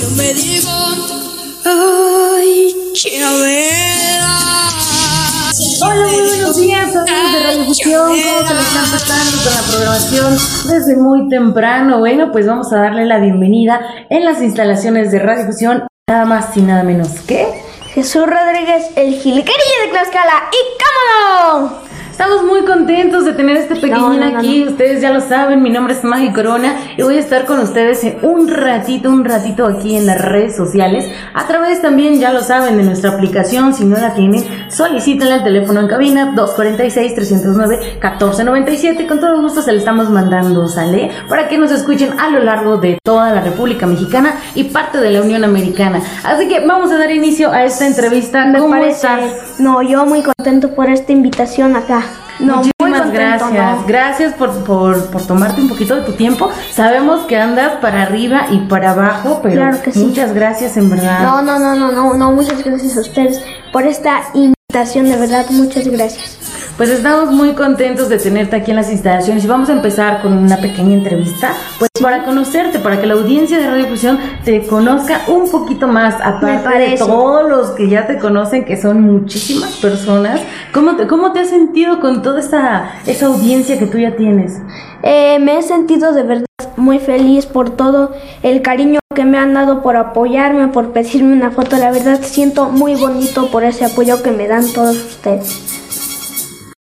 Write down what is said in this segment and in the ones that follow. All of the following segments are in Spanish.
Yo me digo, ay, Chabela. Hola, muy buenos días, amigos de Radio Fusión. ¿Cómo se lo están pasando con la programación desde muy temprano? Bueno, pues vamos a darle la bienvenida en las instalaciones de Radio Fusión, nada más y nada menos que Jesús Rodríguez, el giliquerillo de Tlaxcala. ¡Y cámonos! Estamos muy contentos de tener este pequeñín No, no, no, aquí. Ustedes ya lo saben, mi nombre es Maggie Corona y voy a estar con ustedes en un ratito, un ratito aquí en las redes sociales. A través también, ya lo saben, de nuestra aplicación. Si no la tienen, solicítenla al teléfono en cabina 246-309-1497. Con todo gusto se le estamos mandando, ¿sale? Para que nos escuchen a lo largo de toda la República Mexicana y parte de la Unión Americana. Así que vamos a dar inicio a esta entrevista. ¿Cómo estás? No, yo muy contento por esta invitación acá. No, muy Muchísimas contento, gracias. ¿no? Gracias por, por, por tomarte un poquito de tu tiempo. Sabemos que andas para arriba y para abajo, pero Claro que sí. muchas gracias en verdad. No, no, no, no, no, no, muchas gracias a ustedes por esta invitación, de verdad, muchas gracias. Pues estamos muy contentos de tenerte aquí en las instalaciones y vamos a empezar con una pequeña entrevista, pues para conocerte, para que la audiencia de Radio Fusión te conozca un poquito más, aparte de todos los que ya te conocen, que son muchísimas personas. ¿Cómo te, cómo te has sentido con toda esa, esa audiencia que tú ya tienes? Eh, me he sentido de verdad muy feliz por todo el cariño que me han dado por apoyarme, por pedirme una foto. La verdad siento muy bonito por ese apoyo que me dan todos ustedes.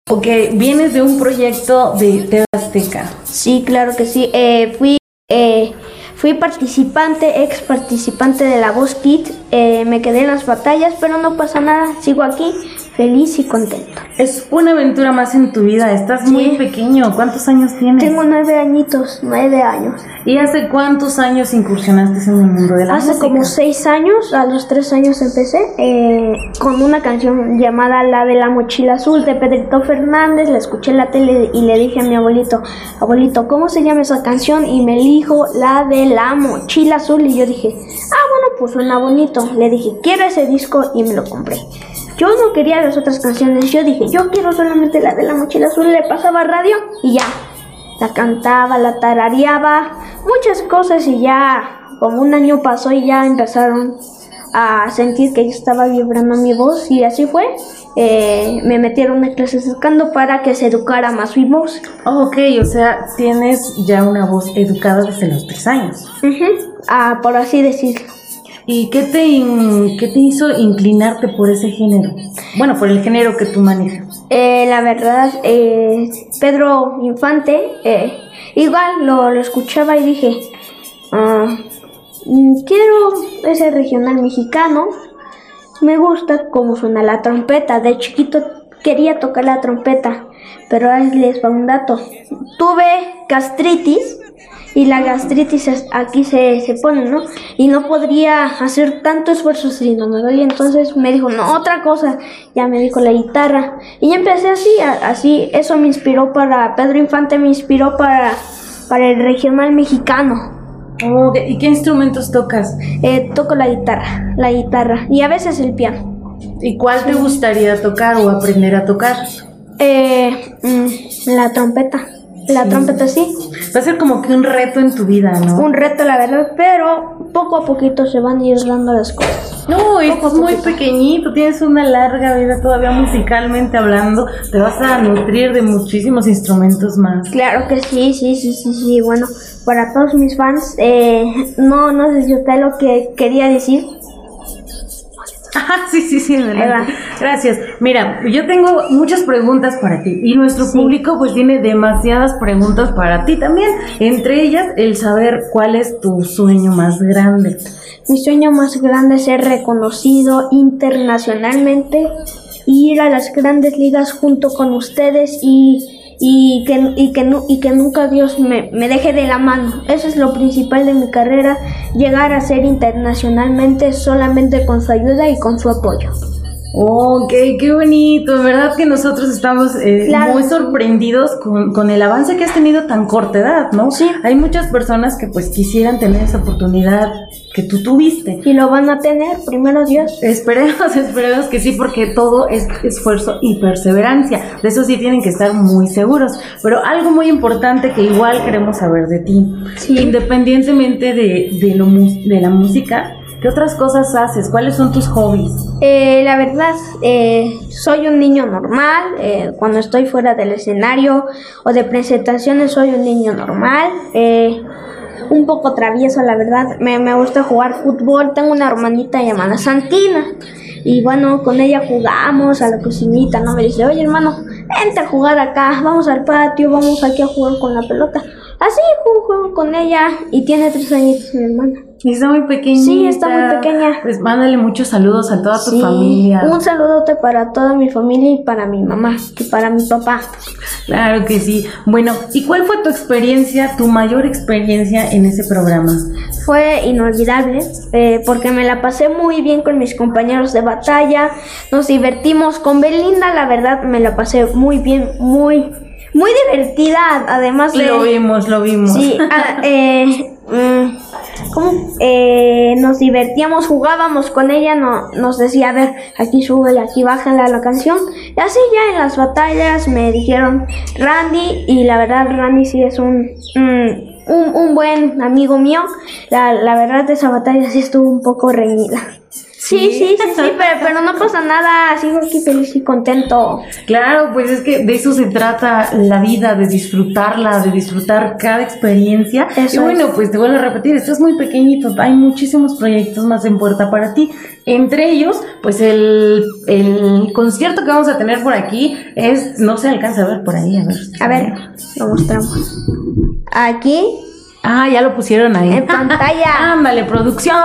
Porque vienes de un proyecto de TV Azteca. Sí, claro que sí. Eh, fui, eh, fui participante, ex participante de la Voz Kit. Eh, me quedé en las batallas, pero no pasa nada. Sigo aquí, feliz y contento. Es una aventura más en tu vida. Estás Sí. muy pequeño. ¿Cuántos años tienes? Tengo nueve añitos, nueve años. ¿Y hace cuántos años incursionaste en el mundo de la Hace música? como seis años, a los tres años empecé eh, con una canción llamada La de la mochila azul de Pedrito Fernández. La escuché en la tele y le dije a mi abuelito, abuelito, ¿cómo se llama esa canción? Y me dijo La de la mochila azul. Y yo dije, ah, bueno, pues suena bonito. Le dije, quiero ese disco y me lo compré. Yo no quería las otras canciones, yo dije, yo quiero solamente la de la mochila azul. Le pasaba radio y ya, la cantaba, la tarareaba, muchas cosas y ya como un año pasó y ya empezaron a sentir que yo estaba vibrando mi voz y así fue. Eh, me metieron a clases de canto para que se educara más mi voz. Oh, ok, o sea, tienes ya una voz educada desde los tres años. Ah, por así decirlo. ¿Y qué te, qué te hizo inclinarte por ese género? Bueno, por el género que tú manejas. Eh, la verdad, eh, Pedro Infante, eh, igual lo, lo escuchaba y dije, ah, mm, quiero ese regional mexicano, me gusta cómo suena la trompeta, de chiquito quería tocar la trompeta, pero ahí les va un dato, tuve gastritis y la gastritis aquí se, se pone, ¿no? Y no podría hacer tanto esfuerzo si no me dolía. Entonces me dijo, no, otra cosa. Ya me dijo la guitarra. Y ya empecé así, así. Eso me inspiró para, Pedro Infante me inspiró para, para el regional mexicano. Oh, ¿Y qué instrumentos tocas? Eh, toco la guitarra, la guitarra y a veces el piano. ¿Y cuál te gustaría tocar o aprender a tocar? Eh, mm, la trompeta, la trompeta sí. Va a ser como que un reto en tu vida, ¿no? Un reto, la verdad, pero poco a poquito se van a ir dando las cosas. No, estás muy pequeñito, tienes una larga vida todavía musicalmente hablando, te vas a nutrir de muchísimos instrumentos más. Claro que sí, sí, sí, sí, sí. Bueno, para todos mis fans, eh, no, no sé si usted lo que quería decir. Ah, sí, sí, sí, adelante. Gracias. Mira, yo tengo muchas preguntas para ti y nuestro Sí. público pues tiene demasiadas preguntas para ti también, entre ellas el saber cuál es tu sueño más grande. Mi sueño más grande es ser reconocido internacionalmente, ir a las grandes ligas junto con ustedes y, y, que, y, que, y que nunca Dios me, me deje de la mano. Eso es lo principal de mi carrera, llegar a ser internacionalmente solamente con su ayuda y con su apoyo. Ok, qué bonito. En verdad que nosotros estamos eh, Claro. muy sorprendidos con, con el avance que has tenido tan corta edad, ¿no? Sí. Hay muchas personas que pues quisieran tener esa oportunidad que tú tuviste. Y lo van a tener, primero Dios. Esperemos, esperemos que sí, porque todo es esfuerzo y perseverancia. De eso sí tienen que estar muy seguros. Pero algo muy importante que igual queremos saber de ti, Sí. independientemente de, de, lo, de la música, ¿qué otras cosas haces? ¿Cuáles son tus hobbies? Eh, la verdad, eh, soy un niño normal. eh, cuando estoy fuera del escenario o de presentaciones, soy un niño normal. eh, un poco travieso, la verdad. Me, gusta jugar fútbol. Tengo una hermanita llamada Santina. Y bueno, con ella jugamos a la cocinita, ¿no? Me dice, oye hermano, vente a jugar acá, vamos al patio, vamos aquí a jugar con la pelota. Así juego, juego con ella y tiene tres añitos mi hermana. Está muy pequeñita. Sí, está muy pequeña. Pues mándale muchos saludos a toda tu Sí, familia. Un saludote para toda mi familia y para mi mamá y para mi papá. Claro que sí. Bueno, ¿y cuál fue tu experiencia, tu mayor experiencia en ese programa? Fue inolvidable eh, porque me la pasé muy bien con mis compañeros de batalla. Nos divertimos con Belinda, la verdad me la pasé muy bien, muy, muy divertida. Además de. Lo vimos, lo vimos. Sí, ah, eh, mm, ¿cómo? Eh, nos divertíamos, jugábamos con ella, no, nos decía, a ver, aquí sube, aquí bájala la canción. Y así ya en las batallas me dijeron Randy, y la verdad Randy sí es un, un, un buen amigo mío. La, la verdad esa batalla sí estuvo un poco reñida. Sí, sí, sí, sí, pero, pero no pasa nada, sigo aquí feliz y contento. Claro, pues es que de eso se trata la vida, de disfrutarla, de disfrutar cada experiencia. Eso y bueno, es. pues te vuelvo a repetir, estás muy pequeñito, hay muchísimos proyectos más en puerta para ti. Entre ellos, pues el, el concierto que vamos a tener por aquí es, no se alcanza a ver por ahí, a ver. A ver, lo mostramos. Aquí Ah, ya lo pusieron ahí. En pantalla. Ándale, producción.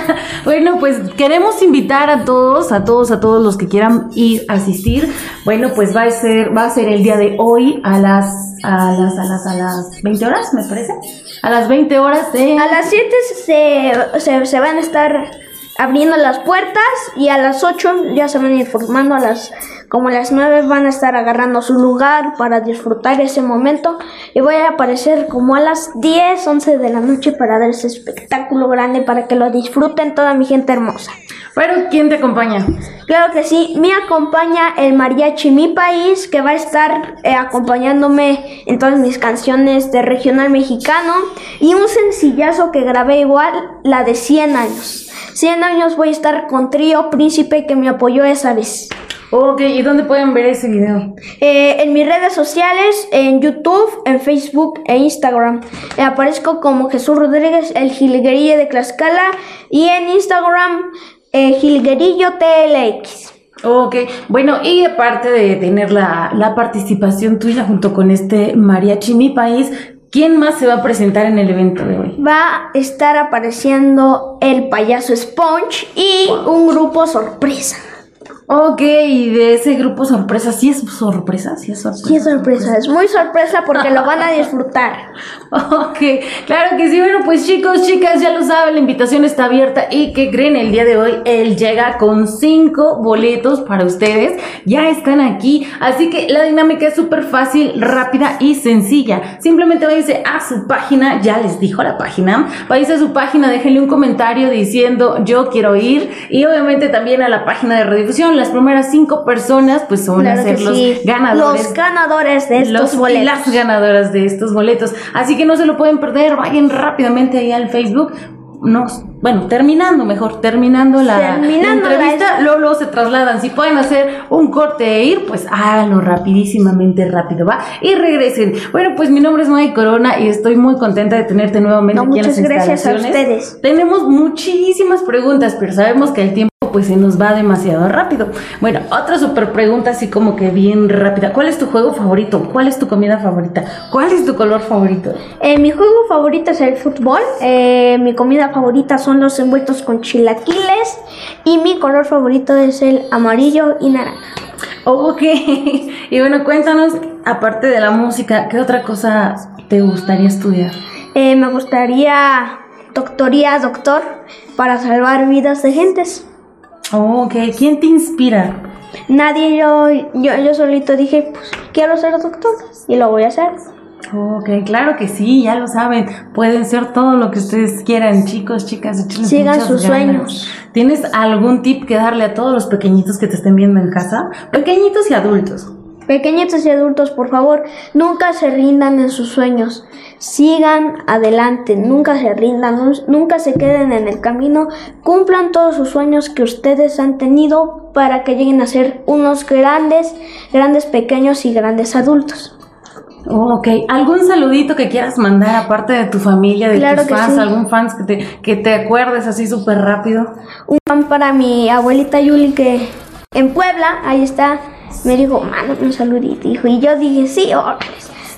bueno, pues queremos invitar a todos, a todos, a todos los que quieran ir a asistir. Bueno, pues va a ser, va a ser el día de hoy a las, a las, a las, a las 20 horas, me parece. A las 20 horas de. A las 7 se, se, se van a estar abriendo las puertas y a las 8 ya se van a ir formando a las como a las 9 van a estar agarrando su lugar para disfrutar ese momento y voy a aparecer como a las 10, 11 de la noche para dar ese espectáculo grande para que lo disfruten toda mi gente hermosa. Pero, ¿quién te acompaña? Claro que sí, me acompaña el mariachi Mi País, que va a estar eh, acompañándome en todas mis canciones de regional mexicano, y un sencillazo que grabé igual, la de 100 años. 100 años voy a estar con Trío Príncipe que me apoyó esa vez. Ok, ¿y dónde pueden ver ese video? Eh, en mis redes sociales, en YouTube, en Facebook e Instagram. Eh, aparezco como Jesús Rodríguez, el Gilguerillo de Tlaxcala, y en Instagram, eh, Gilguerillo TLX. Ok, bueno, y aparte de tener la, la participación tuya junto con este Mariachi Mi País, ¿quién más se va a presentar en el evento de hoy? va a estar apareciendo el payaso Sponge y un grupo sorpresa. Ok, y de ese grupo sorpresa, ¿sí es sorpresa? ¿Sí es sorpresa? Sí, es sorpresa, es muy sorpresa porque lo van a disfrutar. Ok, claro que sí. Bueno, pues chicos, chicas, ya lo saben, la invitación está abierta. ¿Y que creen? El día de hoy él llega con cinco boletos para ustedes. Ya están aquí. Así que la dinámica es súper fácil, rápida y sencilla. Simplemente váyanse a su página, ya les dijo la página. Váyanse a su página, déjenle un comentario diciendo yo quiero ir. Y obviamente también a la página de redifusión. Las primeras cinco personas, pues son a ser los sí. ganadores. Los ganadores de estos Los boletos. las ganadoras de estos boletos. Así que no se lo pueden perder. Vayan rápidamente ahí al Facebook. Nos, bueno, terminando mejor, terminando la, Terminando la entrevista, la- luego, luego se trasladan. Si pueden hacer un corte e ir, pues háganlo rapidísimamente, rápido, ¿va? Y regresen. Bueno, pues mi nombre es May Corona y estoy muy contenta de tenerte nuevamente No, aquí en las muchas gracias a instalaciones. ustedes. Tenemos muchísimas preguntas, pero sabemos que el tiempo pues se nos va demasiado rápido. Bueno, otra super pregunta así como que bien rápida. ¿Cuál es tu juego favorito? ¿Cuál es tu comida favorita? ¿Cuál es tu color favorito? Eh, mi juego favorito es el fútbol. eh, mi comida favorita son los envueltos con chilaquiles. Y mi color favorito es el amarillo y naranja. Ok. Y bueno, cuéntanos, aparte de la música, ¿qué otra cosa te gustaría estudiar? Eh, me gustaría doctoría, doctor, para salvar vidas de gentes. Oh, ok, ¿quién te inspira? Nadie, yo, yo, yo solito dije, pues quiero ser doctor y lo voy a hacer. Ok, claro que sí, ya lo saben. Pueden ser todo lo que ustedes quieran, chicos, chicas. Sigan sus ganas. sueños. ¿Tienes algún tip que darle a todos los pequeñitos que te estén viendo en casa? Pequeñitos y adultos. Pequeñitos y adultos, por favor, nunca se rindan en sus sueños. Sigan adelante, nunca se rindan, nun- nunca se queden en el camino. Cumplan todos sus sueños que ustedes han tenido para que lleguen a ser unos grandes, grandes pequeños y grandes adultos. Oh, ok, ¿algún saludito que quieras mandar aparte de tu familia, de Claro tus fans, sí. algún fans que te, que te acuerdes así súper rápido? Un pan para mi abuelita Yuli que en Puebla, ahí está, me dijo, mándame un saludito, hijo. Y yo dije, sí, órale.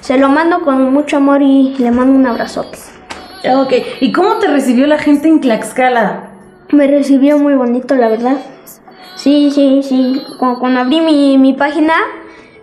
Se lo mando con mucho amor y le mando un abrazote. Ok, ¿y cómo te recibió la gente en Tlaxcala? Me recibió muy bonito, la verdad. Sí, sí, sí. Cuando, cuando abrí mi, mi página,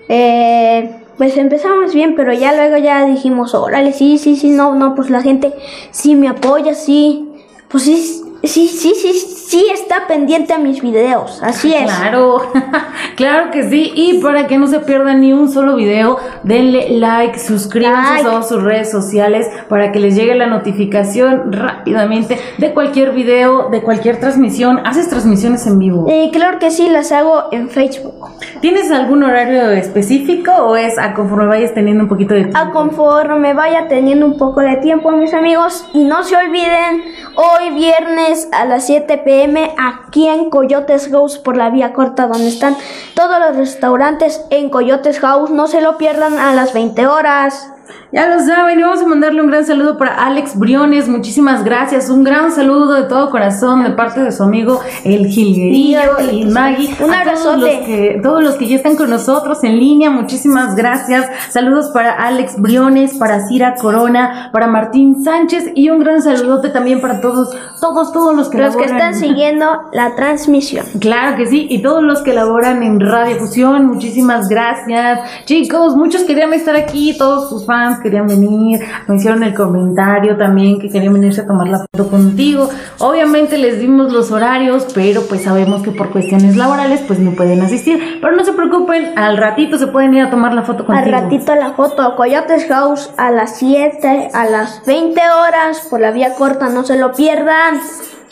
eh, pues empezamos bien, pero ya luego ya dijimos, órale, sí, sí, sí, no, no, pues la gente sí me apoya, sí. Pues sí, sí, sí, sí, sí está pendiente a mis videos. Así es. Claro, claro que sí. Y para que no se pierdan ni un solo video, denle like, suscríbanse Like. a todas sus redes sociales para que les llegue la notificación rápidamente de cualquier video, de cualquier transmisión. ¿Haces transmisiones en vivo? Eh, claro que sí, las hago en Facebook. ¿Tienes algún horario específico o es a conforme vayas teniendo un poquito de tiempo? A conforme vaya teniendo un poco de tiempo, mis amigos. Y no se olviden, hoy viernes a las 7 pm aquí en Coyotes House por la vía corta donde están todos los restaurantes en Coyotes House. No se lo pierdan a las 20 horas. Ya lo saben, y vamos a mandarle un gran saludo para Alex Briones, muchísimas gracias, un gran saludo de todo corazón de parte de su amigo El Gilguerillo y Maggie. Un A todos los, que, todos los que ya están con nosotros en línea, muchísimas gracias. Saludos para Alex Briones, para Cira Corona, para Martín Sánchez y un gran saludote también para todos, todos, todos los que Los que están siguiendo la transmisión. Claro que sí, y todos los que laboran en Radio Fusión, muchísimas gracias. Chicos, muchos querían estar aquí, todos sus fans querían venir, me hicieron el comentario también que querían venirse a tomar la foto contigo. Obviamente les dimos los horarios, pero pues sabemos que por cuestiones laborales pues no pueden asistir. Pero no se preocupen, al ratito se pueden ir a tomar la foto contigo. Al ratito la foto, Coyotes House a las 7, a las 20 horas por la vía corta, no se lo pierdan.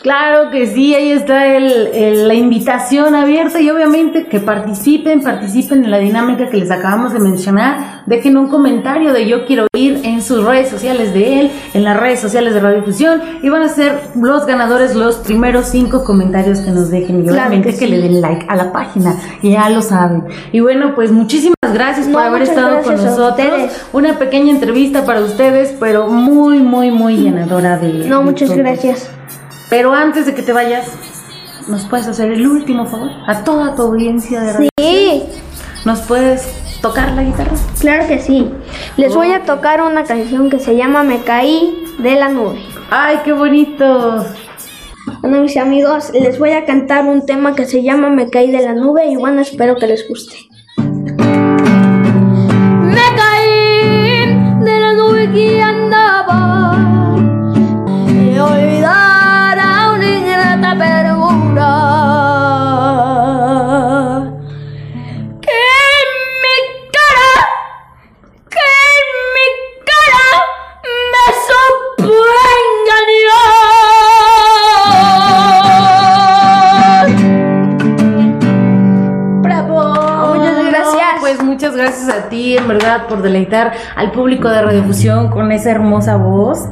Claro que sí, ahí está el, el- la invitación abierta y obviamente que participen, participen en la dinámica que les acabamos de mencionar. Dejen un comentario de yo quiero ir en sus redes sociales de él, en las redes sociales de Radio Fusión y van a ser los ganadores los primeros cinco comentarios que nos dejen y obviamente que que, sí. le den like a la página, ya lo saben. Y bueno, pues muchísimas gracias No, por haber estado con nosotros. Una pequeña entrevista para ustedes, pero muy, muy, muy llenadora de... No, muchas gracias. Pero antes de que te vayas, ¿nos puedes hacer el último favor? A toda tu audiencia de radio. Sí, ¿Nos puedes tocar la guitarra? claro que sí. Les voy a tocar una canción que se llama Me caí de la nube. ¡Ay, qué bonito! Bueno, mis amigos, les voy a cantar un tema que se llama Me caí de la nube y bueno, espero que les guste. Me caí de la nube que por deleitar al público de Radiofusión con esa hermosa voz,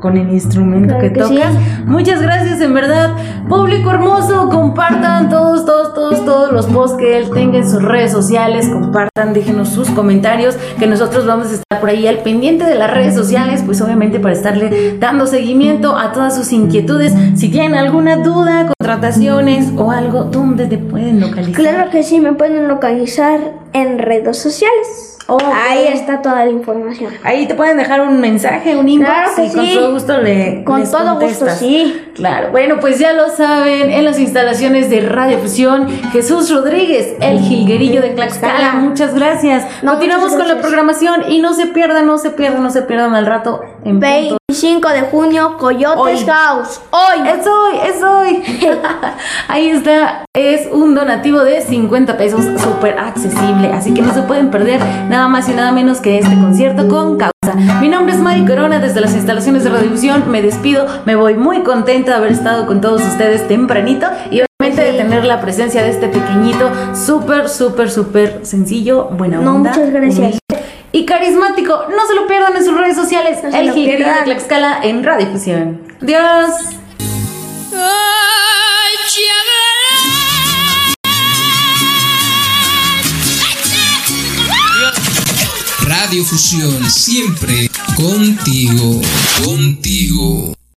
con el instrumento Claro que, que tocas. sí. Muchas gracias, en verdad. Público hermoso, compartan todos, todos, todos, todos los posts que él tenga en sus redes sociales. Compartan, déjenos sus comentarios, que nosotros vamos a estar por ahí al pendiente de las redes sociales, pues obviamente para estarle dando seguimiento a todas sus inquietudes. Si tienen alguna duda, contrataciones o algo, ¿dónde te pueden localizar? Claro que sí, me pueden localizar en redes sociales. Ok. Ahí está toda la información. Ahí te pueden dejar un mensaje, un inbox Claro que y con sí. todo gusto le Con les todo gusto, sí. Claro, bueno, pues ya lo saben, en las instalaciones de Radio Fusión, Jesús Rodríguez, el jilguerillo de Tlaxcala, muchas gracias. No, Continuamos muchas con la programación y no se pierdan, no se pierdan, no se pierdan al rato en punto 25 de junio, Coyotes Hoy. House. Hoy. Es hoy, es hoy. Ahí está, es un donativo de 50 pesos, súper accesible, así que no se pueden perder nada más y nada menos que este concierto con causa. Mi nombre es Mari Corona desde las instalaciones de Radiodifusión, me despido, me voy muy contenta de haber estado con todos ustedes tempranito y obviamente de tener la presencia de este pequeñito, súper, súper, súper sencillo, buena No, onda. muchas gracias. Y carismático, no se lo pierdan en sus redes sociales, No el Grillo de. Tlaxcala en Radiodifusión. Adiós. Ay, Radio Fusión, siempre contigo, contigo.